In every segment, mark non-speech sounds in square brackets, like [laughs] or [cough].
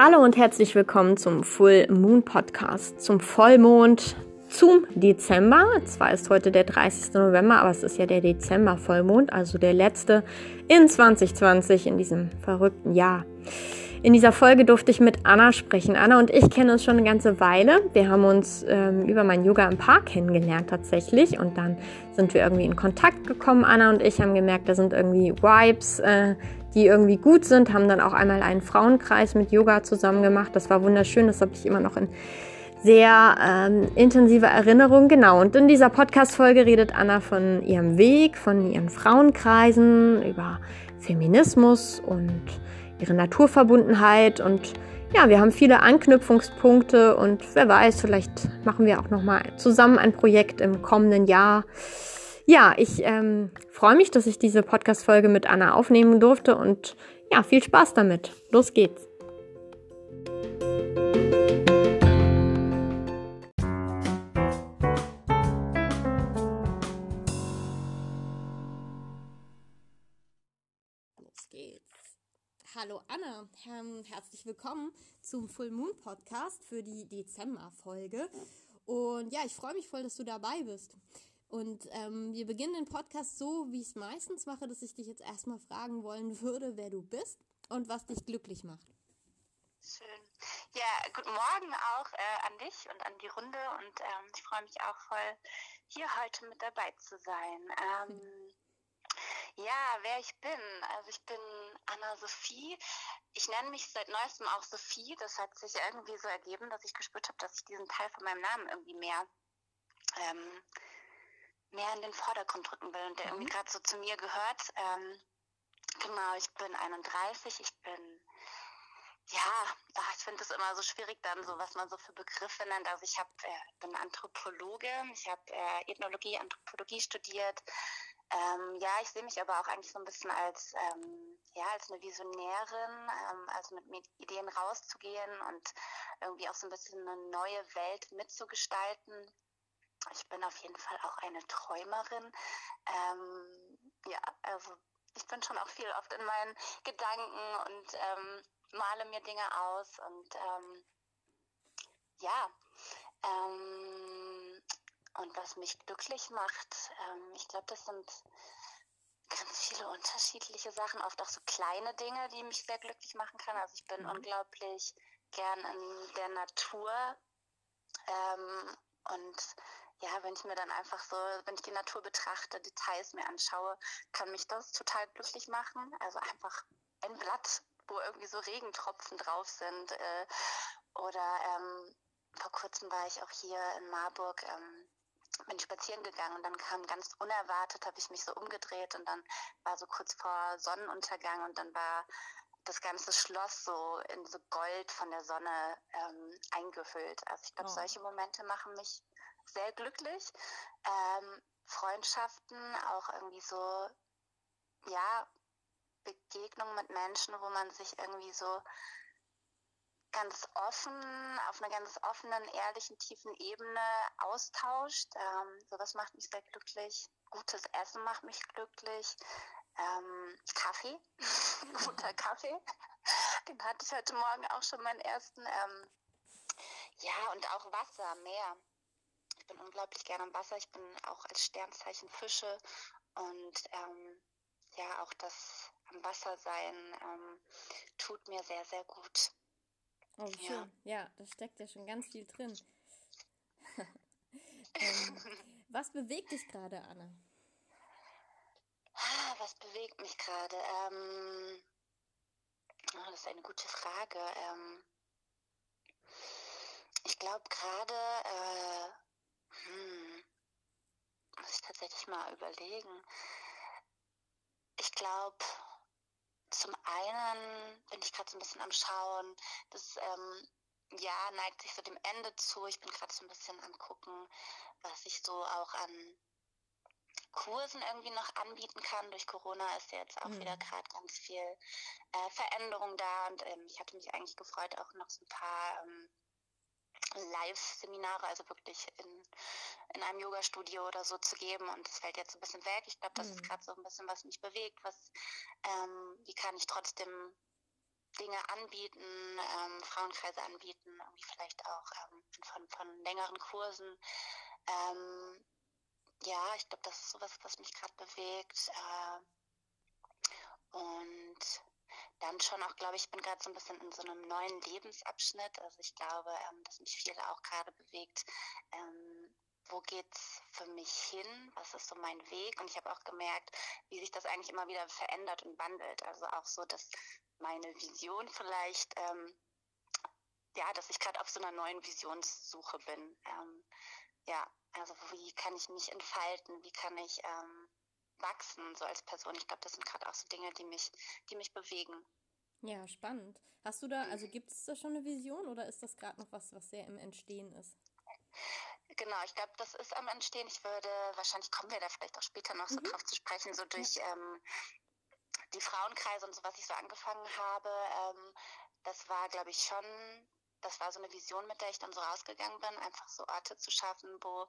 Hallo und herzlich willkommen zum Full Moon Podcast, zum Vollmond, zum Dezember. Zwar ist heute der 30. November, aber es ist ja der Dezember-Vollmond, also der letzte in 2020, in diesem verrückten Jahr. In dieser Folge durfte ich mit Anna sprechen. Anna und ich kennen uns schon eine ganze Weile. Wir haben uns ähm, über mein Yoga im Park kennengelernt tatsächlich und dann sind wir irgendwie in Kontakt gekommen. Anna und ich haben gemerkt, da sind irgendwie Vibes, äh, die irgendwie gut sind, haben dann auch einmal einen Frauenkreis mit Yoga zusammen gemacht. Das war wunderschön, das habe ich immer noch in sehr ähm, intensive Erinnerung. Genau, und in dieser Podcast-Folge redet Anna von ihrem Weg, von ihren Frauenkreisen, über Feminismus und ihre Naturverbundenheit und ja, wir haben viele Anknüpfungspunkte und wer weiß, vielleicht machen wir auch noch mal zusammen ein Projekt im kommenden Jahr. Ja, ich ähm, freue mich, dass ich diese Podcast-Folge mit Anna aufnehmen durfte und ja, viel Spaß damit. Los geht's. Los geht's. Hallo Anna, ähm, herzlich willkommen zum Full Moon Podcast für die Dezember-Folge. Und ja, ich freue mich voll, dass du dabei bist. Und ähm, wir beginnen den Podcast so, wie ich es meistens mache, dass ich dich jetzt erstmal fragen wollen würde, wer du bist und was dich glücklich macht. Schön. Ja, guten Morgen auch äh, an dich und an die Runde und ähm, ich freue mich auch voll, hier heute mit dabei zu sein. Ähm. Ja, wer ich bin. Also ich bin Anna-Sophie. Ich nenne mich seit neuestem auch Sophie. Das hat sich irgendwie so ergeben, dass ich gespürt habe, dass ich diesen Teil von meinem Namen irgendwie mehr ähm, mehr in den Vordergrund rücken will und der mhm. irgendwie gerade so zu mir gehört. Ähm, genau, ich bin 31, ich bin, ja, ach, ich finde es immer so schwierig dann, so was man so für Begriffe nennt. Also ich hab, äh, bin Anthropologe, ich habe äh, Ethnologie, Anthropologie studiert. Ähm, ja, ich sehe mich aber auch eigentlich so ein bisschen als, ähm, ja, als eine Visionärin, ähm, also mit, mit Ideen rauszugehen und irgendwie auch so ein bisschen eine neue Welt mitzugestalten ich bin auf jeden Fall auch eine Träumerin. Ähm, ja, also ich bin schon auch viel oft in meinen Gedanken und ähm, male mir Dinge aus und ähm, ja, ähm, und was mich glücklich macht, ähm, ich glaube, das sind ganz viele unterschiedliche Sachen, oft auch so kleine Dinge, die mich sehr glücklich machen können. Also ich bin mhm. unglaublich gern in der Natur ähm, und ja, wenn ich mir dann einfach so, wenn ich die Natur betrachte, Details mir anschaue, kann mich das total glücklich machen. Also einfach ein Blatt, wo irgendwie so Regentropfen drauf sind. Äh, oder ähm, vor kurzem war ich auch hier in Marburg, ähm, bin spazieren gegangen und dann kam ganz unerwartet, habe ich mich so umgedreht und dann war so kurz vor Sonnenuntergang und dann war das ganze Schloss so in so Gold von der Sonne ähm, eingehüllt. Also ich glaube, oh. solche Momente machen mich sehr glücklich. Ähm, Freundschaften, auch irgendwie so, ja, Begegnungen mit Menschen, wo man sich irgendwie so ganz offen, auf einer ganz offenen, ehrlichen, tiefen Ebene austauscht. Ähm, sowas macht mich sehr glücklich. Gutes Essen macht mich glücklich. Ähm, Kaffee, [laughs] guter Kaffee. Den hatte ich heute Morgen auch schon meinen ersten. Ähm, ja, und auch Wasser, Meer bin unglaublich gerne am Wasser. Ich bin auch als Sternzeichen Fische und ähm, ja, auch das am Wasser sein ähm, tut mir sehr, sehr gut. Oh, schön. Ja. ja, da steckt ja schon ganz viel drin. [laughs] ähm, was bewegt dich gerade, Anna? Ah, was bewegt mich gerade? Ähm, oh, das ist eine gute Frage. Ähm, ich glaube gerade äh, hm. Muss ich tatsächlich mal überlegen. Ich glaube, zum einen bin ich gerade so ein bisschen am Schauen. Das ähm, Jahr neigt sich so dem Ende zu. Ich bin gerade so ein bisschen am gucken, was ich so auch an Kursen irgendwie noch anbieten kann. Durch Corona ist ja jetzt auch mhm. wieder gerade ganz viel äh, Veränderung da und ähm, ich hatte mich eigentlich gefreut, auch noch so ein paar ähm, Live-Seminare, also wirklich in, in einem Yoga-Studio oder so zu geben. Und das fällt jetzt ein bisschen weg. Ich glaube, das mhm. ist gerade so ein bisschen, was mich bewegt. Was, ähm, wie kann ich trotzdem Dinge anbieten, ähm, Frauenkreise anbieten, irgendwie vielleicht auch ähm, von, von längeren Kursen. Ähm, ja, ich glaube, das ist sowas, was mich gerade bewegt. Äh, und dann schon auch, glaube ich, bin gerade so ein bisschen in so einem neuen Lebensabschnitt. Also ich glaube, ähm, dass mich viel auch gerade bewegt. Ähm, wo geht's für mich hin? Was ist so mein Weg? Und ich habe auch gemerkt, wie sich das eigentlich immer wieder verändert und wandelt. Also auch so, dass meine Vision vielleicht, ähm, ja, dass ich gerade auf so einer neuen Visionssuche bin. Ähm, ja, also wie kann ich mich entfalten? Wie kann ich ähm, wachsen so als Person? Ich glaube, das sind gerade auch so Dinge, die mich, die mich bewegen. Ja, spannend. Hast du da, also mhm. gibt es da schon eine Vision oder ist das gerade noch was, was sehr im Entstehen ist? Genau, ich glaube, das ist am Entstehen. Ich würde, wahrscheinlich kommen wir da vielleicht auch später noch so mhm. drauf zu sprechen, so durch ja. ähm, die Frauenkreise und so, was ich so angefangen habe. Ähm, das war, glaube ich, schon das war so eine Vision, mit der ich dann so rausgegangen bin, einfach so Orte zu schaffen, wo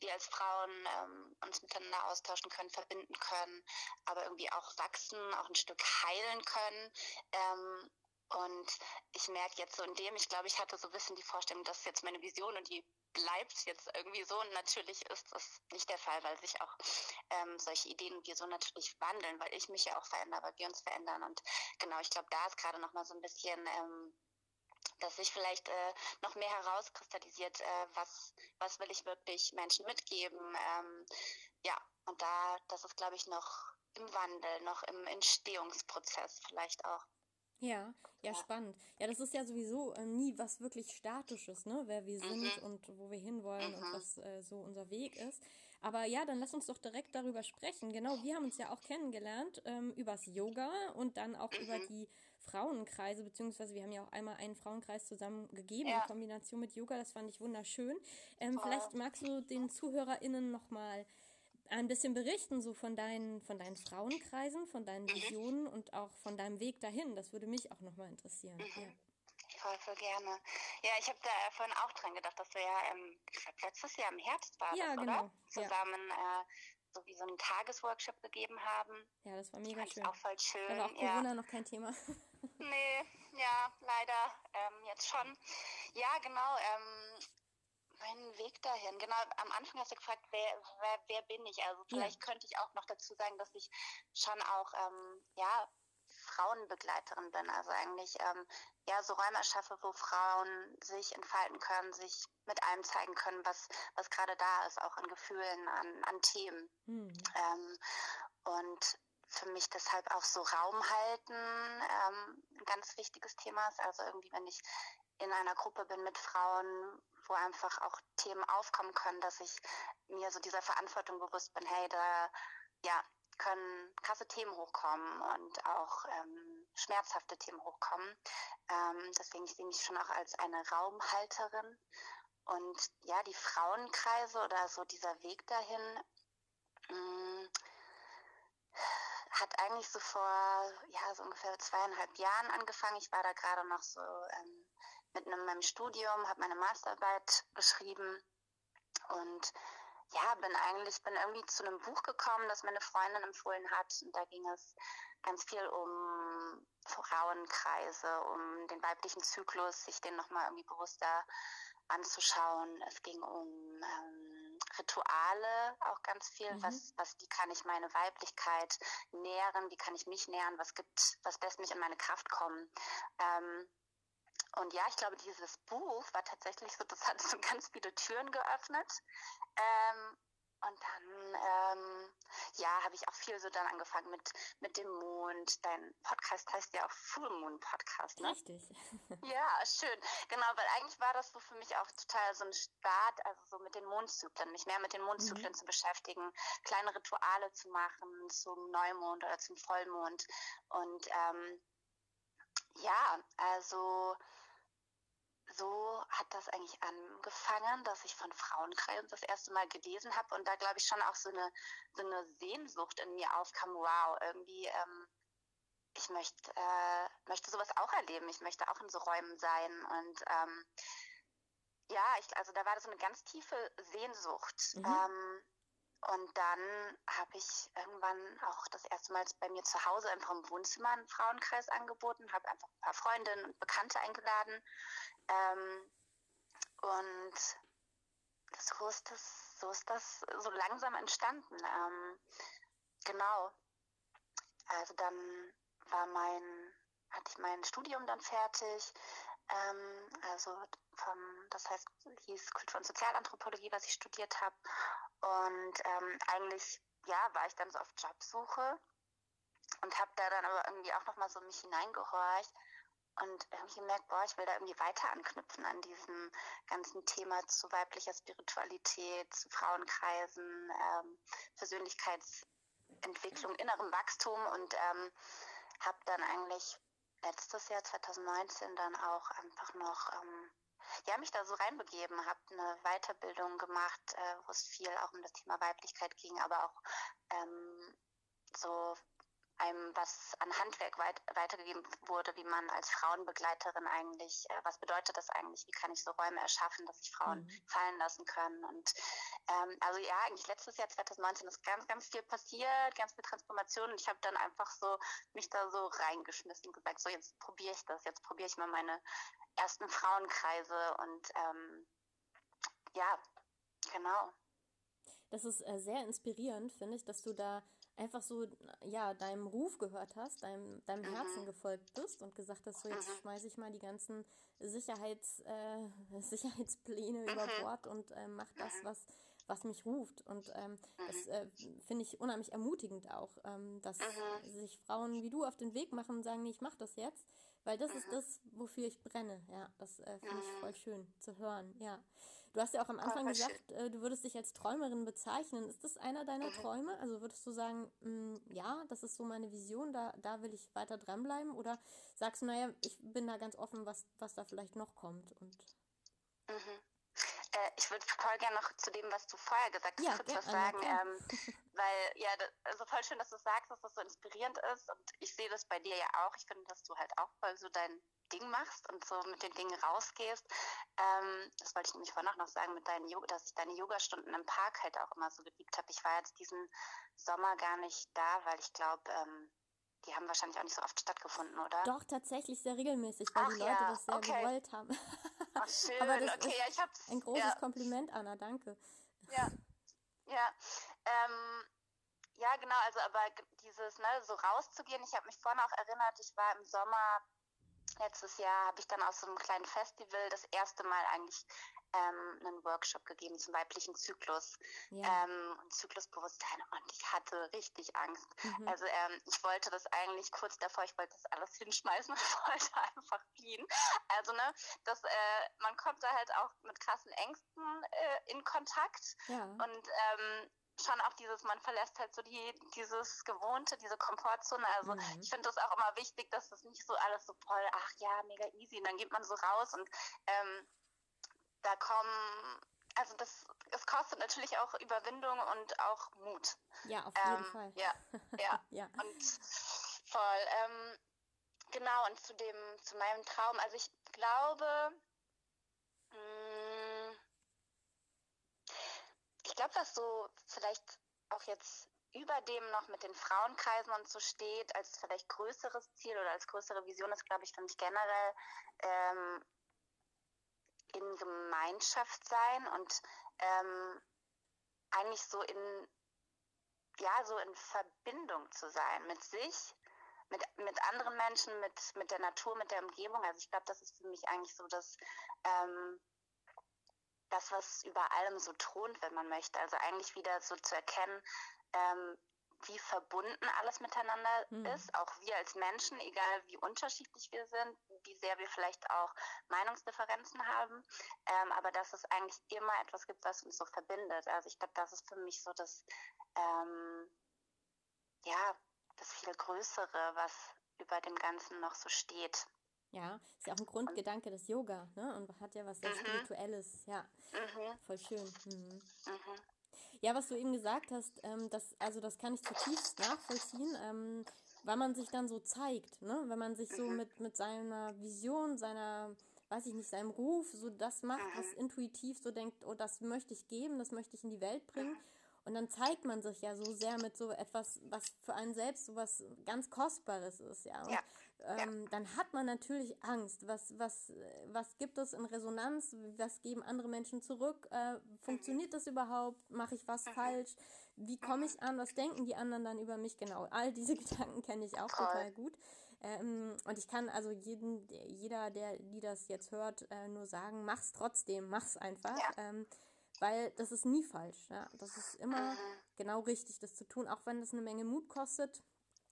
wir als Frauen ähm, uns miteinander austauschen können, verbinden können, aber irgendwie auch wachsen, auch ein Stück heilen können. Ähm, und ich merke jetzt so in dem, ich glaube, ich hatte so ein bisschen die Vorstellung, das ist jetzt meine Vision und die bleibt jetzt irgendwie so. Und natürlich ist das nicht der Fall, weil sich auch ähm, solche Ideen und so natürlich wandeln, weil ich mich ja auch verändere, weil wir uns verändern. Und genau, ich glaube, da ist gerade noch mal so ein bisschen ähm, dass sich vielleicht äh, noch mehr herauskristallisiert, äh, was, was will ich wirklich Menschen mitgeben. Ähm, ja, und da, das ist, glaube ich, noch im Wandel, noch im Entstehungsprozess vielleicht auch. Ja, ja, ja, spannend. Ja, das ist ja sowieso äh, nie was wirklich Statisches, ne? Wer wir mhm. sind und wo wir hinwollen mhm. und was äh, so unser Weg ist. Aber ja, dann lass uns doch direkt darüber sprechen. Genau, wir haben uns ja auch kennengelernt ähm, übers Yoga und dann auch mhm. über die Frauenkreise, beziehungsweise wir haben ja auch einmal einen Frauenkreis zusammen gegeben ja. in Kombination mit Yoga. Das fand ich wunderschön. Ähm, vielleicht magst du den ZuhörerInnen nochmal ein bisschen berichten, so von deinen, von deinen Frauenkreisen, von deinen mhm. Visionen und auch von deinem Weg dahin. Das würde mich auch nochmal interessieren. Mhm. Ja. Voll, voll gerne. Ja, ich habe da vorhin auch dran gedacht, dass wir ja, ähm, letztes Jahr im Herbst war ja, genau. oder? Zusammen ja. äh, so wie so einen Tagesworkshop gegeben haben. Ja, das war mega das schön. Auch voll schön. Da war auch Corona ja. noch kein Thema. Nee, ja, leider ähm, jetzt schon. Ja, genau. Ähm, mein Weg dahin. Genau, am Anfang hast du gefragt, wer, wer, wer bin ich? Also vielleicht ja. könnte ich auch noch dazu sagen, dass ich schon auch, ähm, ja, Frauenbegleiterin bin. Also eigentlich ähm, ja so Räume erschaffe, wo Frauen sich entfalten können, sich mit allem zeigen können, was, was gerade da ist, auch an Gefühlen, an, an Themen. Mhm. Ähm, und für mich deshalb auch so Raum halten ähm, ein ganz wichtiges Thema ist. Also irgendwie, wenn ich in einer Gruppe bin mit Frauen, wo einfach auch Themen aufkommen können, dass ich mir so dieser Verantwortung bewusst bin, hey, da ja, können krasse Themen hochkommen und auch ähm, schmerzhafte Themen hochkommen. Ähm, deswegen sehe ich mich schon auch als eine Raumhalterin. Und ja, die Frauenkreise oder so dieser Weg dahin mh, mm, hat eigentlich so vor ja so ungefähr zweieinhalb Jahren angefangen. Ich war da gerade noch so ähm, mitten in meinem Studium, habe meine Masterarbeit geschrieben und ja, bin eigentlich, bin irgendwie zu einem Buch gekommen, das meine Freundin empfohlen hat. Und da ging es ganz viel um Frauenkreise, um den weiblichen Zyklus, sich den nochmal irgendwie bewusster anzuschauen. Es ging um ähm, Rituale, auch ganz viel. Mhm. Was, was, wie kann ich meine Weiblichkeit nähren? Wie kann ich mich nähren? Was gibt, was lässt mich in meine Kraft kommen? Ähm, und ja, ich glaube, dieses Buch war tatsächlich so, das hat so [laughs] ganz viele Türen geöffnet. Ähm, und dann, ähm, ja, habe ich auch viel so dann angefangen mit, mit dem Mond. Dein Podcast heißt ja auch Full Moon Podcast, ne? Richtig. [laughs] ja, schön. Genau, weil eigentlich war das so für mich auch total so ein Start, also so mit den Mondzyklen, mich mehr mit den Mondzyklen mhm. zu beschäftigen, kleine Rituale zu machen zum Neumond oder zum Vollmond. Und ähm, ja, also so hat das eigentlich angefangen, dass ich von Frauenkreisen das erste Mal gelesen habe und da glaube ich schon auch so eine, so eine Sehnsucht in mir aufkam, wow, irgendwie, ähm, ich möchte, äh, möchte sowas auch erleben, ich möchte auch in so Räumen sein und ähm, ja, ich, also da war das so eine ganz tiefe Sehnsucht. Mhm. Ähm, und dann habe ich irgendwann auch das erste Mal bei mir zu Hause einfach im Wohnzimmer einen Frauenkreis angeboten, habe einfach ein paar Freundinnen und Bekannte eingeladen. Ähm, und so ist das, so ist das so langsam entstanden. Ähm, genau. Also dann war mein, hatte ich mein Studium dann fertig. Ähm, also vom, das heißt, hieß Kultur- und Sozialanthropologie, was ich studiert habe. Und ähm, eigentlich, ja, war ich dann so auf Jobsuche und habe da dann aber irgendwie auch nochmal so mich hineingehorcht und irgendwie gemerkt, boah, ich will da irgendwie weiter anknüpfen an diesem ganzen Thema zu weiblicher Spiritualität, zu Frauenkreisen, ähm, Persönlichkeitsentwicklung, innerem Wachstum und ähm, habe dann eigentlich letztes Jahr 2019 dann auch einfach noch ähm, ja, mich da so reinbegeben, habe eine Weiterbildung gemacht, äh, wo es viel auch um das Thema Weiblichkeit ging, aber auch ähm, so einem was an Handwerk weit, weitergegeben wurde, wie man als Frauenbegleiterin eigentlich, äh, was bedeutet das eigentlich, wie kann ich so Räume erschaffen, dass sich Frauen mhm. fallen lassen können. Und ähm, also ja, eigentlich letztes Jahr 2019 ist ganz, ganz viel passiert, ganz viel Transformation und ich habe dann einfach so mich da so reingeschmissen und gesagt, so jetzt probiere ich das, jetzt probiere ich mal meine ersten Frauenkreise und ähm, ja, genau. Das ist äh, sehr inspirierend, finde ich, dass du da einfach so, ja, deinem Ruf gehört hast, deinem, deinem mhm. Herzen gefolgt bist und gesagt hast, so jetzt mhm. schmeiße ich mal die ganzen Sicherheits, äh, [laughs] Sicherheitspläne mhm. über Bord und äh, mach das, was, was mich ruft. Und ähm, das äh, finde ich unheimlich ermutigend auch, ähm, dass sich Frauen wie du auf den Weg machen und sagen, nee, ich mach das jetzt, weil das ist das, wofür ich brenne. Ja, das äh, finde ich voll schön zu hören. Ja. Du hast ja auch am Anfang gesagt, äh, du würdest dich als Träumerin bezeichnen. Ist das einer deiner Träume? Also würdest du sagen, mh, mm, ja, das ist so meine Vision, da, da will ich weiter dranbleiben? Oder sagst du, naja, ich bin da ganz offen, was, was da vielleicht noch kommt? Und mhm. Äh, ich würde voll gerne noch zu dem, was du vorher gesagt hast, ja, kurz was sagen. Ähm, [laughs] weil, ja, das, also voll schön, dass du sagst, dass das so inspirierend ist. Und ich sehe das bei dir ja auch. Ich finde, dass du halt auch voll so dein Ding machst und so mit den Dingen rausgehst. Ähm, das wollte ich nämlich vorhin auch noch sagen, mit deinen Yoga, dass ich deine Yogastunden im Park halt auch immer so geliebt habe. Ich war jetzt diesen Sommer gar nicht da, weil ich glaube, ähm, die haben wahrscheinlich auch nicht so oft stattgefunden, oder? Doch, tatsächlich sehr regelmäßig, weil Ach, die Leute ja, das sehr okay. gewollt haben. Ach, [laughs] schön. Aber das okay, ja, ich hab's, ein großes ja. Kompliment, Anna, danke. Ja, ja. Ähm, ja, genau, also aber dieses, ne, so rauszugehen, ich habe mich vorhin auch erinnert, ich war im Sommer letztes Jahr habe ich dann aus so einem kleinen Festival das erste Mal eigentlich ähm, einen Workshop gegeben zum weiblichen Zyklus ja. ähm, und Zyklusbewusstsein und ich hatte richtig Angst. Mhm. Also ähm, ich wollte das eigentlich kurz davor, ich wollte das alles [laughs] hinschmeißen und wollte einfach fliehen. Also ne, das, äh, man kommt da halt auch mit krassen Ängsten äh, in Kontakt ja. und ähm, schon auch dieses, man verlässt halt so die, dieses Gewohnte, diese Komfortzone. Also mhm. ich finde das auch immer wichtig, dass das nicht so alles so voll, ach ja, mega easy. Und dann geht man so raus und ähm, da kommen, also das, es kostet natürlich auch Überwindung und auch Mut. Ja, auf jeden ähm, Fall. Ja, ja. [laughs] ja. Und voll. Ähm, genau, und zu dem, zu meinem Traum, also ich glaube, mh, mm, ich glaube, was so vielleicht auch jetzt über dem noch mit den Frauenkreisen und so steht, als vielleicht größeres Ziel oder als größere Vision ist, glaube ich, für mich generell ähm, in Gemeinschaft sein und ähm, eigentlich so in ja so in Verbindung zu sein mit sich, mit mit anderen Menschen, mit mit der Natur, mit der Umgebung. Also ich glaube, das ist für mich eigentlich so das ähm, das, was über allem so thront, wenn man möchte. Also eigentlich wieder so zu erkennen, ähm, wie verbunden alles miteinander mhm. ist, auch wir als Menschen, egal wie unterschiedlich wir sind, wie sehr wir vielleicht auch Meinungsdifferenzen haben, ähm, aber dass es eigentlich immer etwas gibt, was uns so verbindet. Also ich glaube, das ist für mich so das, ähm, ja, das viel Größere, was über dem Ganzen noch so steht. Ja, ist ja auch ein Grundgedanke des Yoga, ne? Und hat ja was sehr mhm. Spirituelles, ja. Mhm. Voll schön. Mhm. mhm. Ja, was du eben gesagt hast, ähm, das, also das kann ich zutiefst nachvollziehen, ähm, weil man sich dann so zeigt, ne? Wenn man sich so mhm. mit, mit seiner Vision, seiner, weiß ich nicht, seinem Ruf, so das macht, was intuitiv so denkt, oh, das möchte ich geben, das möchte ich in die Welt bringen. Und dann zeigt man sich ja so sehr mit so etwas, was für einen selbst so was ganz Kostbares ist, ja. Und, ja. Ähm, ja. dann hat man natürlich Angst. Was, was, was gibt es in Resonanz? Was geben andere Menschen zurück? Äh, funktioniert mhm. das überhaupt? Mache ich was mhm. falsch? Wie komme ich an? Was denken die anderen dann über mich? Genau, all diese [laughs] Gedanken kenne ich auch Toll. total gut. Ähm, und ich kann also jeden, jeder, der die das jetzt hört, äh, nur sagen, mach's trotzdem, mach's einfach. Ja. Ähm, weil das ist nie falsch. Ja? Das ist immer mhm. genau richtig, das zu tun, auch wenn das eine Menge Mut kostet.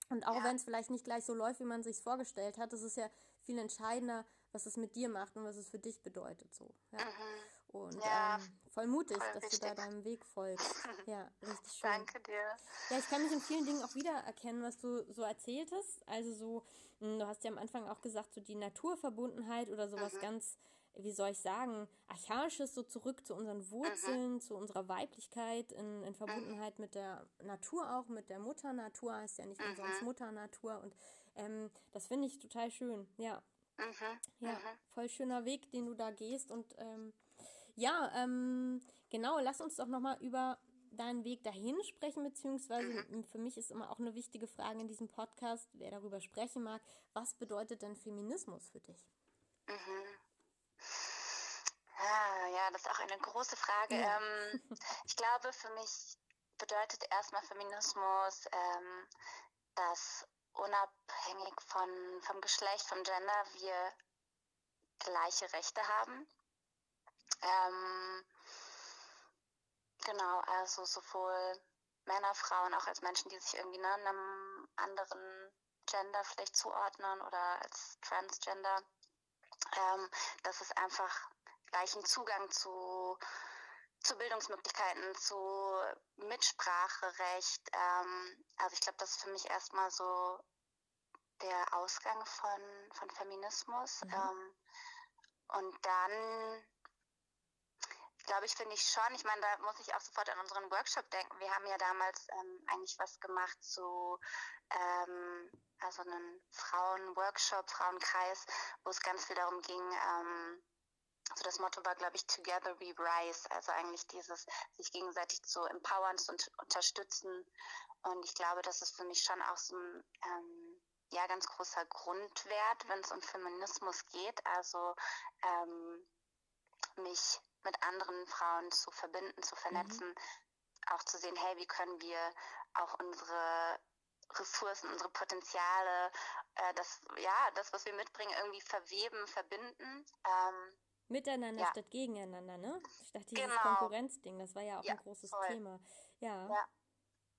Und auch ja. wenn es vielleicht nicht gleich so läuft, wie man sich vorgestellt hat, das ist ja viel entscheidender, was es mit dir macht und was es für dich bedeutet. So. Ja. Mhm. Und ja, ähm, voll mutig, voll dass wichtig. du da deinem Weg folgst. [laughs] Ja, richtig schön. Danke dir. Ja, ich kann mich in vielen Dingen auch wiedererkennen, was du so erzählt hast. Also so, hm, du hast ja am Anfang auch gesagt, so die Naturverbundenheit oder sowas mhm. ganz, wie soll ich sagen, archaisches, so zurück zu unseren Wurzeln, mhm. zu unserer Weiblichkeit, in, in Verbundenheit mhm. mit der Natur auch, mit der Mutter Natur, heißt ja nicht umsonst mhm. Mutter Natur. Und ähm, das finde ich total schön, ja. Mhm, ja, mhm. voll schöner Weg, den du da gehst. Und ähm, ja, ähm, genau, lass uns doch nochmal über deinen Weg dahin sprechen, beziehungsweise mhm. für mich ist immer auch eine wichtige Frage in diesem Podcast, wer darüber sprechen mag, was bedeutet denn Feminismus für dich? Mhm. Ah, ja, das ist auch eine große Frage. Ja. Ähm, ich glaube, für mich bedeutet erstmal Feminismus, ähm, dass unabhängig von, vom Geschlecht, vom Gender, wir gleiche Rechte haben. Ähm, genau, also sowohl Männer, Frauen, auch als Menschen, die sich irgendwie ne, einem anderen Gender vielleicht zuordnen oder als Transgender, ähm, dass es einfach gleichen Zugang zu zu Bildungsmöglichkeiten, zu Mitspracherecht. Ähm, also ich glaube, das ist für mich erstmal so der Ausgang von, von Feminismus. Mhm. Ähm, und dann glaube ich, finde ich schon, ich meine, da muss ich auch sofort an unseren Workshop denken. Wir haben ja damals ähm, eigentlich was gemacht zu ähm, also einen Frauenworkshop, Frauenkreis, wo es ganz viel darum ging, ähm, also das Motto war, glaube ich, Together we rise, also eigentlich dieses sich gegenseitig zu empowern, zu unterstützen. Und ich glaube, das ist für mich schon auch so ein ähm, ja, ganz großer Grundwert, wenn es um Feminismus geht. Also ähm, mich mit anderen Frauen zu verbinden, zu vernetzen, mhm. auch zu sehen, hey, wie können wir auch unsere Ressourcen, unsere Potenziale, äh, das, ja, das, was wir mitbringen, irgendwie verweben, verbinden. Ähm, Miteinander ja. statt gegeneinander, ne? Statt dieses genau. Konkurrenzding, das war ja auch ja, ein großes voll. Thema. Ja. ja.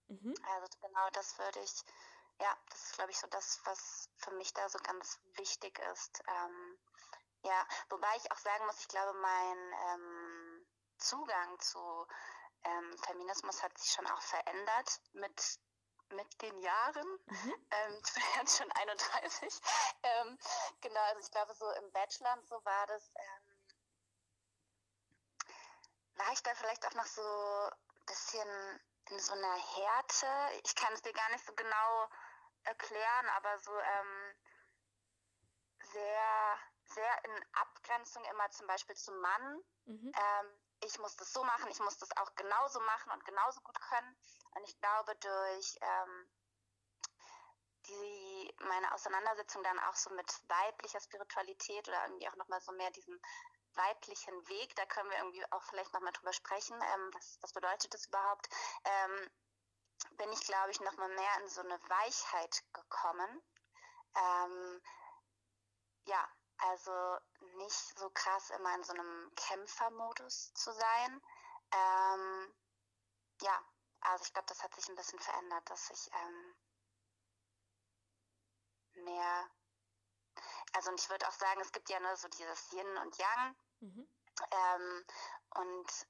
Mhm. Also genau das würde ich, ja, das ist, glaube ich, so das, was für mich da so ganz wichtig ist. Ähm, ja, wobei ich auch sagen muss, ich glaube, mein ähm, Zugang zu ähm, Feminismus hat sich schon auch verändert mit mit den Jahren. Mhm. Ähm, [laughs] ich bin jetzt schon 31. Ähm, genau, also ich glaube, so im Bachelor und so war das, ähm, war ich da vielleicht auch noch so ein bisschen in so einer Härte. Ich kann es dir gar nicht so genau erklären, aber so ähm, sehr, sehr in Abgrenzung immer zum Beispiel zum Mann. Mhm. Ähm, ich muss das so machen, ich muss das auch genauso machen und genauso gut können. Und ich glaube, durch ähm, die meine Auseinandersetzung dann auch so mit weiblicher Spiritualität oder irgendwie auch nochmal so mehr diesen weiblichen Weg, da können wir irgendwie auch vielleicht nochmal drüber sprechen, ähm, was, was bedeutet das überhaupt, ähm, bin ich, glaube ich, nochmal mehr in so eine Weichheit gekommen. Ähm, ja, also nicht so krass immer in so einem Kämpfermodus zu sein. Ähm, ja, also ich glaube, das hat sich ein bisschen verändert, dass ich ähm, mehr also und ich würde auch sagen, es gibt ja nur so dieses Yin und Yang. Mhm. Ähm, und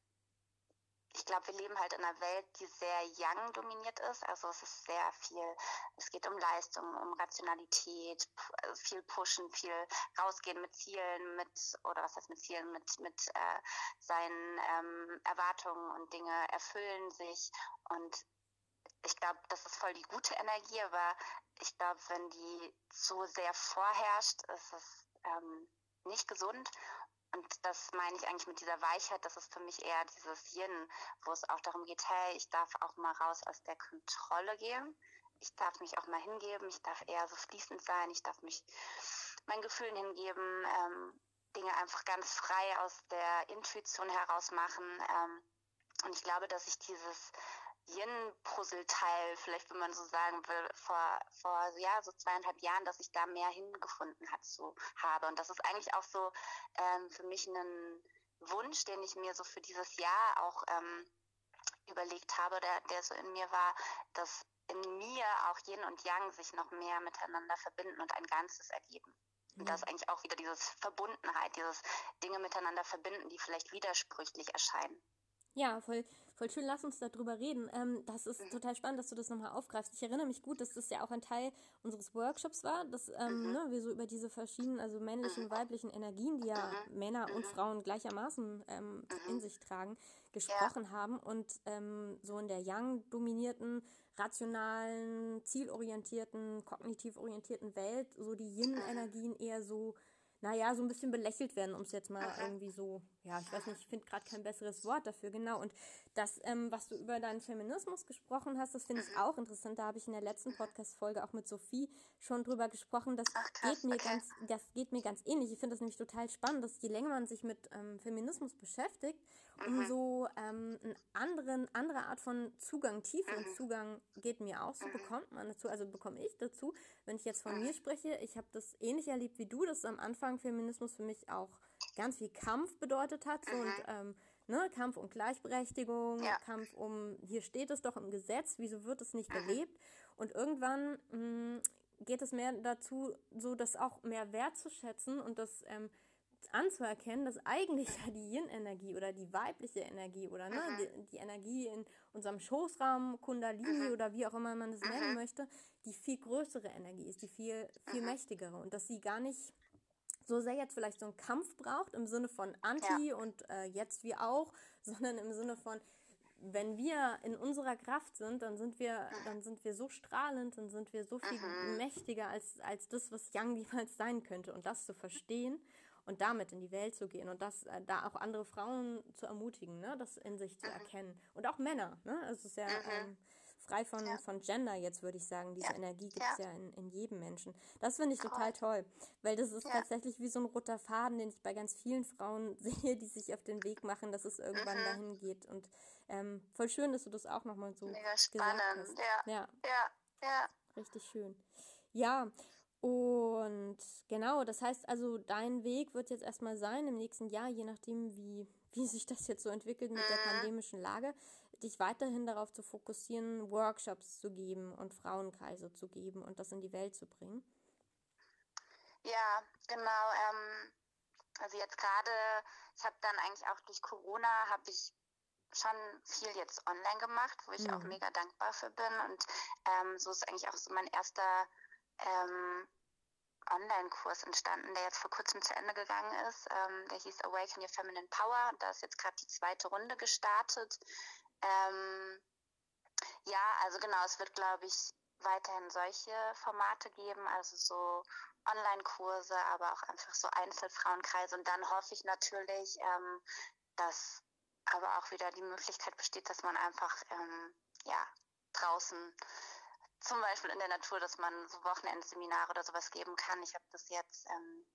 ich glaube, wir leben halt in einer Welt, die sehr Yang dominiert ist. Also es ist sehr viel, es geht um Leistung, um Rationalität, viel pushen, viel rausgehen mit Zielen, mit, oder was heißt mit Zielen, mit, mit äh, seinen ähm, Erwartungen und Dinge erfüllen sich. Und ich glaube, das ist voll die gute Energie, aber ich glaube, wenn die so sehr vorherrscht, ist es ähm, nicht gesund. und das meine ich eigentlich mit dieser Weichheit, das ist für mich eher dieses Yin, wo es auch darum geht, hey, ich darf auch mal raus aus der Kontrolle gehen. Ich darf mich auch mal hingeben, ich darf eher so fließend sein, ich darf mich meinen Gefühlen hingeben, ähm, Dinge einfach ganz frei aus der Intuition heraus machen. Ähm, und ich glaube, dass ich dieses Yin-Puzzleteil, vielleicht wenn man so sagen will, vor, vor ja, so zweieinhalb Jahren, dass ich da mehr hingefunden hat, so habe. Und das ist eigentlich auch so ähm, für mich ein Wunsch, den ich mir so für dieses Jahr auch ähm, überlegt habe, der, der so in mir war, dass in mir auch Yin und Yang sich noch mehr miteinander verbinden und ein Ganzes ergeben. Und das ist eigentlich auch wieder dieses Verbundenheit, dieses Dinge miteinander verbinden, die vielleicht widersprüchlich erscheinen. Ja, voll, voll schön. Lass uns darüber reden. Ähm, das ist mhm. total spannend, dass du das nochmal aufgreifst. Ich erinnere mich gut, dass das ja auch ein Teil unseres Workshops war, dass ähm, mhm. ne, wir so über diese verschiedenen, also männlichen, mhm. weiblichen Energien, die ja mhm. Männer und mhm. Frauen gleichermaßen ähm, mhm. in sich tragen, gesprochen ja. haben und ähm, so in der Young-dominierten, rationalen, zielorientierten, kognitiv orientierten Welt so die Yin-Energien eher so naja, so ein bisschen belächelt werden, um es jetzt mal irgendwie so, ja, ich weiß nicht, ich finde gerade kein besseres Wort dafür, genau. Und das, ähm, was du über deinen Feminismus gesprochen hast, das finde ich auch interessant. Da habe ich in der letzten Podcast-Folge auch mit Sophie schon drüber gesprochen. Das Ach, krass, geht mir okay. ganz, das geht mir ganz ähnlich. Ich finde das nämlich total spannend, dass je länger man sich mit ähm, Feminismus beschäftigt, umso ähm, einen anderen, andere Art von Zugang, tieferen Zugang geht mir auch so, bekommt man dazu, also bekomme ich dazu. Wenn ich jetzt von mir spreche, ich habe das ähnlich erlebt wie du, das am Anfang Feminismus für mich auch ganz viel Kampf bedeutet hat. Mhm. und ähm, ne, Kampf um Gleichberechtigung, ja. Kampf um, hier steht es doch im Gesetz, wieso wird es nicht mhm. gelebt? Und irgendwann mh, mm, geht es mehr dazu, so das auch mehr wertzuschätzen und das ähm, anzuerkennen, dass eigentlich [laughs] ja die Yin-Energie oder die weibliche Energie oder ne, mhm. die, die, Energie in unserem Schoßraum, Kundalini mhm. oder wie auch immer man es nennen mhm. möchte, die viel größere Energie ist, die viel, viel mhm. mächtigere und dass sie gar nicht so sehr jetzt vielleicht so einen Kampf braucht im Sinne von Anti ja. und äh, jetzt wir auch, [laughs] sondern im Sinne von wenn wir in unserer Kraft sind, dann sind wir, dann sind wir so strahlend, dann sind wir so viel mhm. mächtiger als, als das, was Young niemals [laughs] sein könnte. Und das zu verstehen und damit in die Welt zu gehen und das äh, da auch andere Frauen zu ermutigen, ne, das in sich zu mhm. erkennen. Und auch Männer, ne? Es ist ja mhm. ähm, frei von, ja. von Gender jetzt, würde ich sagen. Diese ja. Energie gibt es ja. ja, in, in jedem Menschen. Das finde ich total toll, weil das ist tatsächlich wie so ein roter Faden, den ich bei ganz vielen Frauen [laughs] sehe, die sich auf den Weg machen, dass es irgendwann mhm. dahin geht. Und ähm, voll schön, dass du das auch nochmal so Mega spannend. gesagt hast. Ja. ja. Ja. Ja. Richtig schön. Ja, und genau, das heißt also, dein Weg wird jetzt erstmal sein im nächsten Jahr, je nachdem, wie, wie sich das jetzt so entwickelt mit der mhm. pandemischen Lage, dich weiterhin darauf zu fokussieren, Workshops zu geben und Frauenkreise zu geben und das in die Welt zu bringen. Ja, genau. Ähm, also jetzt gerade, ich habe dann eigentlich auch durch Corona, habe ich schon viel jetzt online gemacht, wo ich mhm. auch mega dankbar für bin. Und ähm, so ist eigentlich auch so mein erster ähm, Online-Kurs entstanden, der jetzt vor kurzem zu Ende gegangen ist. Ähm, der hieß Awaken Your Feminine Power. Da ist jetzt gerade die zweite Runde gestartet. Ähm, ja, also genau, es wird, glaube ich, weiterhin solche Formate geben, also so Online-Kurse, aber auch einfach so Einzelfrauenkreise. Und dann hoffe ich natürlich, ähm, dass aber auch wieder die Möglichkeit besteht, dass man einfach ähm, ja draußen zum Beispiel in der Natur, dass man so Wochenendseminare oder sowas geben kann. Ich habe das jetzt ähm,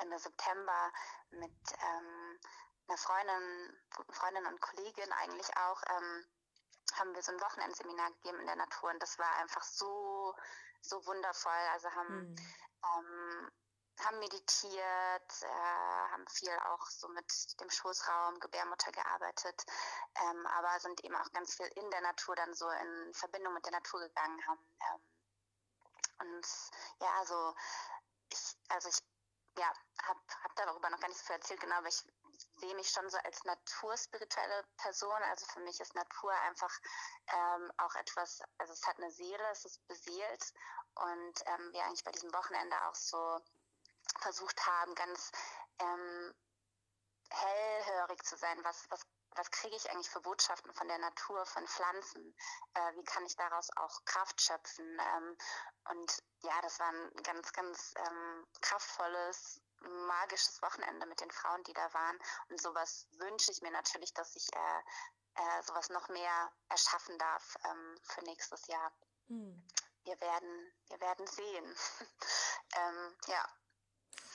Ende September mit ähm, einer Freundin, guten Freundin und Kollegin eigentlich auch, ähm, haben wir so ein Wochenendseminar gegeben in der Natur und das war einfach so, so wundervoll. Also haben mhm. ähm, haben meditiert, äh, haben viel auch so mit dem Schoßraum, Gebärmutter gearbeitet, ähm, aber sind eben auch ganz viel in der Natur dann so in Verbindung mit der Natur gegangen haben. Ähm, und ja, also ich, also ich ja, habe hab darüber noch gar nicht so viel erzählt, genau, aber ich sehe mich schon so als naturspirituelle Person. Also für mich ist Natur einfach ähm, auch etwas, also es hat eine Seele, es ist beseelt und ähm, wir eigentlich bei diesem Wochenende auch so versucht haben, ganz ähm, hellhörig zu sein, was, was was kriege ich eigentlich für Botschaften von der Natur, von Pflanzen, äh, wie kann ich daraus auch Kraft schöpfen. Ähm, und ja, das war ein ganz, ganz ähm, kraftvolles, magisches Wochenende mit den Frauen, die da waren. Und sowas wünsche ich mir natürlich, dass ich äh, äh, sowas noch mehr erschaffen darf ähm, für nächstes Jahr. Hm. Wir werden, wir werden sehen. [laughs] ähm, ja.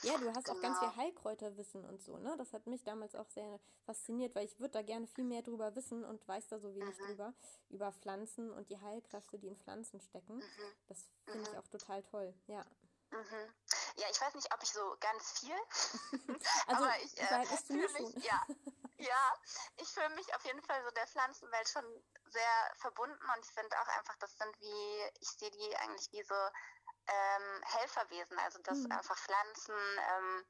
Ja, du hast genau. auch ganz viel genau. Heilkräuterwissen und so, ne? Das hat mich damals auch sehr fasziniert, weil ich würde da gerne viel mehr drüber wissen und weiß da so wenig mhm. drüber, über Pflanzen und die Heilkräfte, die in Pflanzen stecken. Mhm. Das finde mhm. ich auch total toll, ja. Mhm. Ja, ich weiß nicht, ob ich so ganz viel, [laughs] also, aber ich äh, [laughs] fühle mich, ja, ja, ich fühle mich auf jeden Fall so der Pflanzenwelt schon sehr verbunden und ich finde auch einfach, das sind wie, ich sehe die eigentlich wie so ähm, Helferwesen, also dass mhm. einfach Pflanzen ähm,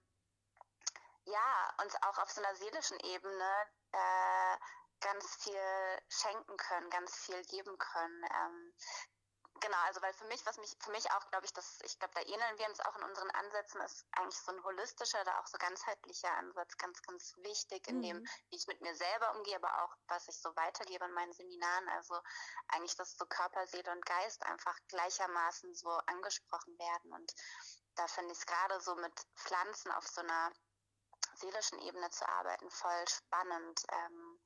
ja uns auch auf so einer seelischen Ebene äh, ganz viel schenken können, ganz viel geben können. Ähm, Genau, also weil für mich, was mich, für mich auch, glaube ich, dass ich glaube, da ähneln wir uns auch in unseren Ansätzen, ist eigentlich so ein holistischer oder auch so ganzheitlicher Ansatz ganz, ganz wichtig in mhm. dem, wie ich mit mir selber umgehe, aber auch, was ich so weitergebe in meinen Seminaren. Also eigentlich, dass so Körper, Seele und Geist einfach gleichermaßen so angesprochen werden. Und da finde ich es gerade so mit Pflanzen auf so einer seelischen Ebene zu arbeiten voll spannend. Ähm,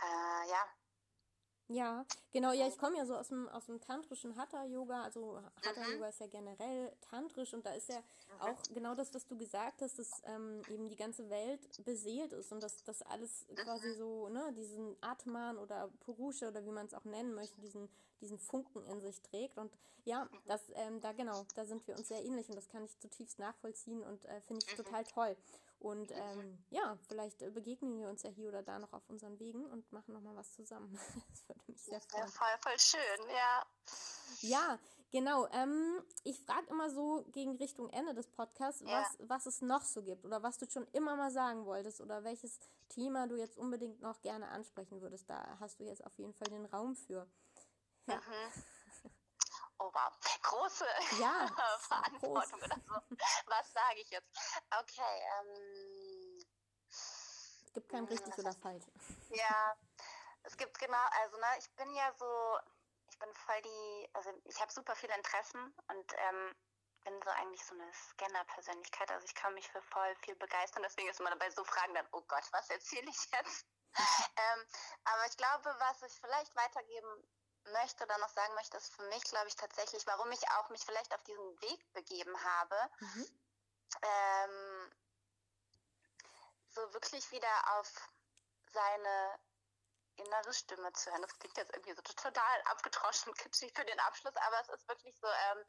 äh, ja, ja, genau, ja, ich komme ja so aus dem, aus dem tantrischen Hatha-Yoga, also Hatha-Yoga ist ja generell tantrisch und da ist ja auch genau das, was du gesagt hast, dass ähm, eben die ganze Welt beseelt ist und dass das alles quasi so, ne, diesen Atman oder Purusha oder wie man es auch nennen möchte, diesen, diesen Funken in sich trägt und ja, das, ähm, da genau, da sind wir uns sehr ähnlich und das kann ich zutiefst nachvollziehen und äh, finde ich mhm. total toll. Und ähm, ja, vielleicht begegnen wir uns ja hier oder da noch auf unseren Wegen und machen nochmal was zusammen. [laughs] das würde mich sehr freuen. Ja, voll, voll schön, ja. Ja, genau. Ähm, ich frage immer so gegen Richtung Ende des Podcasts, ja. was, was es noch so gibt oder was du schon immer mal sagen wolltest oder welches Thema du jetzt unbedingt noch gerne ansprechen würdest. Da hast du jetzt auf jeden Fall den Raum für. Ja. Mhm. Oh wow, große [laughs] ja, [laughs] Verantwortung groß. oder so. Was sage ich jetzt? Okay, ähm, es gibt kein richtig oder falsch. Ja, [laughs] es gibt genau, also ne, ich bin ja so, ich bin voll die, also ich habe super viele Interessen und ähm, bin so eigentlich so eine Scanner-Persönlichkeit. Also ich kann mich für voll viel begeistern. Deswegen ist man bei so Fragen dann, oh Gott, was erzähle ich jetzt? ähm, aber ich glaube, was ich vielleicht weitergeben möchte oder noch sagen möchte, ist für mich, glaube ich, tatsächlich, warum ich auch mich vielleicht auf diesen Weg begeben habe, mhm. ähm, so wirklich wieder auf seine innere Stimme zu hören. Das klingt jetzt irgendwie so total abgetroschen kitschig für den Abschluss, aber es ist wirklich so, ähm,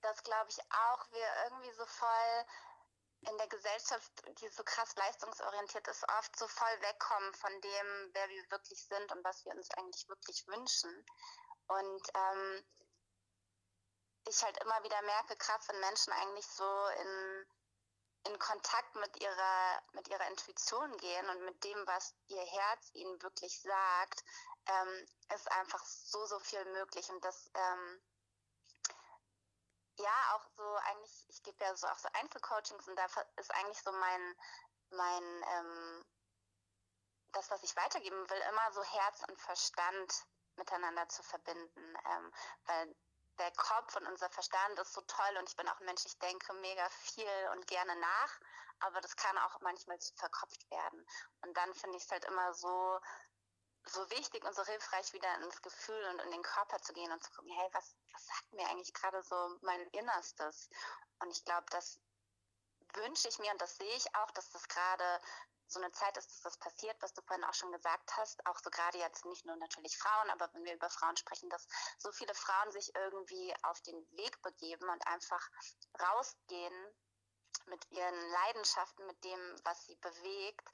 dass, glaube ich, auch wir irgendwie so voll in der Gesellschaft, die so krass leistungsorientiert ist, oft so voll wegkommen von dem, wer wir wirklich sind und was wir uns eigentlich wirklich wünschen. Und ähm, ich halt immer wieder merke, krass, wenn Menschen eigentlich so in, in Kontakt mit ihrer, mit ihrer Intuition gehen und mit dem, was ihr Herz ihnen wirklich sagt, ähm, ist einfach so, so viel möglich. Und das ähm, ja, auch so eigentlich, ich gebe ja so auch so Einzelcoachings und da ist eigentlich so mein, mein, ähm, das, was ich weitergeben will, immer so Herz und Verstand miteinander zu verbinden, ähm, weil der Kopf und unser Verstand ist so toll und ich bin auch ein Mensch, ich denke mega viel und gerne nach, aber das kann auch manchmal verkopft werden. Und dann finde ich es halt immer so so wichtig und so hilfreich, wieder ins Gefühl und in den Körper zu gehen und zu gucken, hey, was, was sagt mir eigentlich gerade so mein Innerstes? Und ich glaube, das wünsche ich mir und das sehe ich auch, dass das gerade so eine Zeit ist, dass das passiert, was du vorhin auch schon gesagt hast, auch so gerade jetzt nicht nur natürlich Frauen, aber wenn wir über Frauen sprechen, dass so viele Frauen sich irgendwie auf den Weg begeben und einfach rausgehen mit ihren Leidenschaften, mit dem, was sie bewegt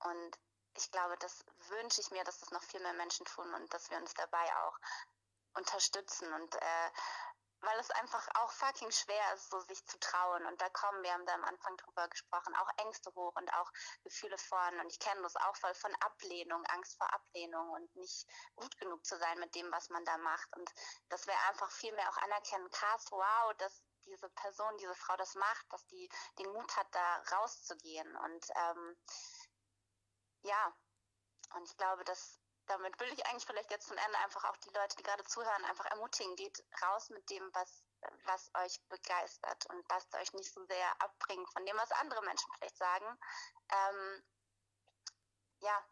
und ich glaube, das wünsche ich mir, dass das noch viel mehr Menschen tun und dass wir uns dabei auch unterstützen und äh, weil es einfach auch fucking schwer ist, so sich zu trauen. Und da kommen, wir haben da am Anfang drüber gesprochen, auch Ängste hoch und auch Gefühle von, und ich kenne das auch voll von Ablehnung, Angst vor Ablehnung und nicht gut genug zu sein mit dem, was man da macht. Und dass wir einfach viel mehr auch anerkennen, krass, wow, dass diese Person, diese Frau das macht, dass die den Mut hat, da rauszugehen. Und ähm, ja, und ich glaube, dass damit will ich eigentlich vielleicht jetzt zum Ende einfach auch die Leute, die gerade zuhören, einfach ermutigen. Geht raus mit dem, was, was euch begeistert und lasst euch nicht so sehr abbringen von dem, was andere Menschen vielleicht sagen. Ähm, ja,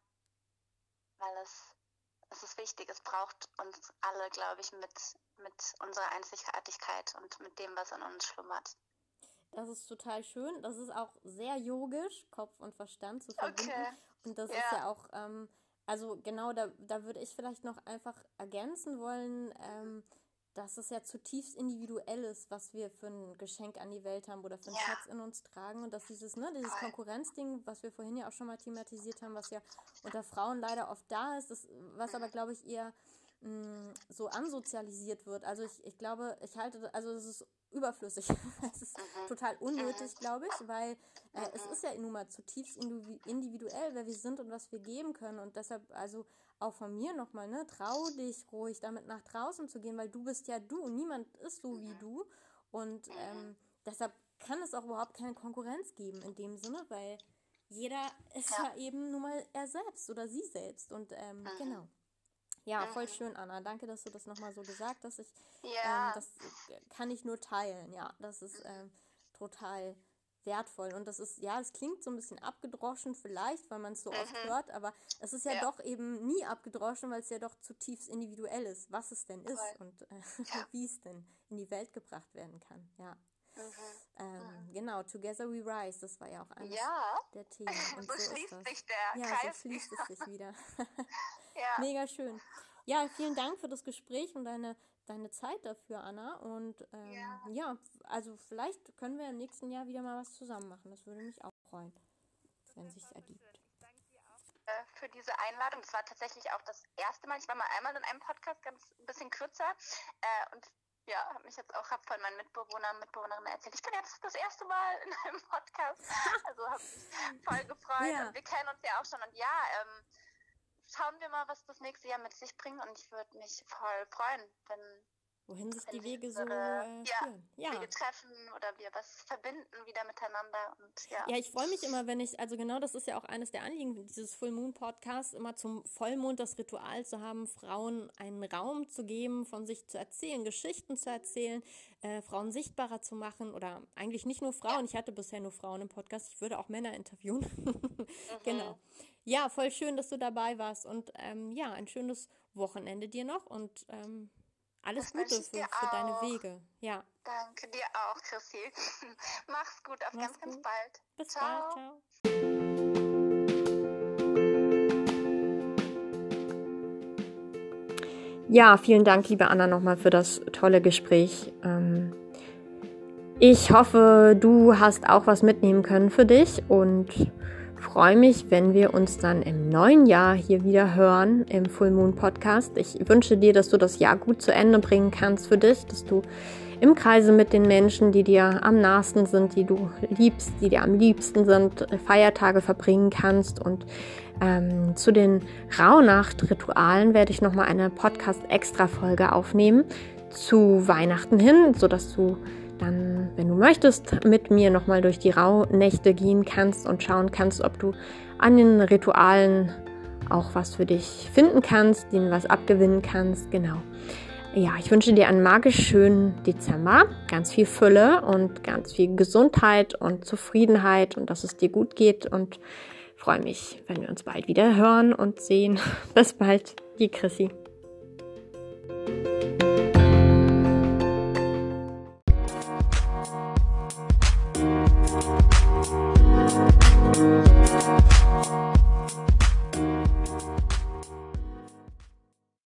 weil es, es ist wichtig. Es braucht uns alle, glaube ich, mit, mit unserer Einzigartigkeit und mit dem, was in uns schlummert. Das ist total schön. Das ist auch sehr yogisch, Kopf und Verstand zu verbinden. Okay. Und das ja. ist ja auch, ähm, also genau, da, da würde ich vielleicht noch einfach ergänzen wollen, ähm, dass es ja zutiefst individuell ist, was wir für ein Geschenk an die Welt haben oder für einen. Schatz in uns tragen und dass dieses, ne, dieses Konkurrenzding, was wir vorhin ja auch schon mal thematisiert haben, was ja unter Frauen leider oft da ist, das, was aber glaube ich eher mh, mm, so ansozialisiert wird. Also ich, ich glaube, ich halte, also es ist überflüssig. [laughs] es ist mhm. total unnötig, mhm. glaube ich, weil äh, mhm. es ist ja nun mal zutiefst individuell, wer wir sind und was wir geben können. Und deshalb, also auch von mir nochmal, ne, trau dich ruhig, damit nach draußen zu gehen, weil du bist ja du. Niemand ist so wie mhm. du. Und mhm. ähm, deshalb kann es auch überhaupt keine Konkurrenz geben in dem Sinne, weil jeder ist ja, eben nun mal er selbst oder sie selbst. Und ähm, mhm. genau. Ja, voll mhm. schön, Anna. Danke, dass du das nochmal so gesagt hast. Ich, ja. Ähm, das kann ich nur teilen. Ja, das ist ähm, total wertvoll. Und das ist, ja, es klingt so ein bisschen abgedroschen vielleicht, weil man es so mhm. oft hört, aber es ist ja, ja, doch eben nie abgedroschen, weil es ja doch zutiefst individuell ist, was es denn ist Voll. und äh, ja. [laughs] wie es denn in die Welt gebracht werden kann. Ja. Mhm. Ähm, mhm. Genau, Together We Rise, das war ja auch eines ja. der Themen. Und [laughs] so, so schließt sich der Ja, Kreis so schließt es sich wieder. [laughs] ja. Mega schön. Ja, vielen Dank für das Gespräch und deine, deine Zeit dafür, Anna. Und ähm, ja. ja. also vielleicht können wir im nächsten Jahr wieder mal was zusammen machen. Das würde mich auch freuen, wenn es sich ergibt äh, für diese Einladung. Das war tatsächlich auch das erste Mal. Ich war mal einmal in einem Podcast, ganz ein bisschen kürzer. Äh, und ja, habe mich jetzt auch hab von meinen Mitbewohnern und Mitbewohnerinnen erzählt. Ich bin jetzt das erste Mal in einem Podcast. [laughs] Also habe mich voll gefreut. Ja. Und wir kennen uns ja auch schon. Und ja, ähm, schauen wir mal, was das nächste Jahr mit sich bringt. Und ich würde mich voll freuen, wenn wohin sich die Wege so äh, führen. Ja, Wege treffen oder wir was verbinden wieder miteinander. Und, ja. ja, ich freue mich immer, wenn ich, also genau das ist ja auch eines der Anliegen dieses Full Moon Podcasts, immer zum Vollmond das Ritual zu haben, Frauen einen Raum zu geben, von sich zu erzählen, Geschichten zu erzählen, äh, Frauen sichtbarer zu machen oder eigentlich nicht nur Frauen. Ja. Ich hatte bisher nur Frauen im Podcast. Ich würde auch Männer interviewen. mhm. [laughs] Genau. Ja, voll schön, dass du dabei warst und ähm, ja, ein schönes Wochenende dir noch und ähm, alles das Gute für, für deine Wege. Ja. Danke dir auch, Chrissy. [laughs] Mach's gut, auf Mach's ganz, gut. ganz bald. Bis ciao. bald, ciao. Ja, vielen Dank, liebe Anna, nochmal für das tolle Gespräch. Ähm, ich hoffe, du hast auch was mitnehmen können für dich und freue mich, wenn wir uns dann im neuen Jahr hier wieder hören im Full Moon Podcast. Ich wünsche dir, dass du das Jahr gut zu Ende bringen kannst für dich, dass du im Kreise mit den Menschen, die dir am nahesten sind, die du liebst, die dir am liebsten sind, Feiertage verbringen kannst. Und ähm, zu den Rauhnacht-Ritualen werde ich nochmal eine Podcast-Extra-Folge aufnehmen zu Weihnachten hin, sodass du dann, wenn du möchtest, mit mir nochmal durch die Rauhnächte gehen kannst und schauen kannst, ob du an den Ritualen auch was für dich finden kannst, denen was abgewinnen kannst. Genau. Ja, ich wünsche dir einen magisch schönen Dezember, ganz viel Fülle und ganz viel Gesundheit und Zufriedenheit und dass es dir gut geht und freue mich, wenn wir uns bald wieder hören und sehen. [laughs] Bis bald, die Chrissy.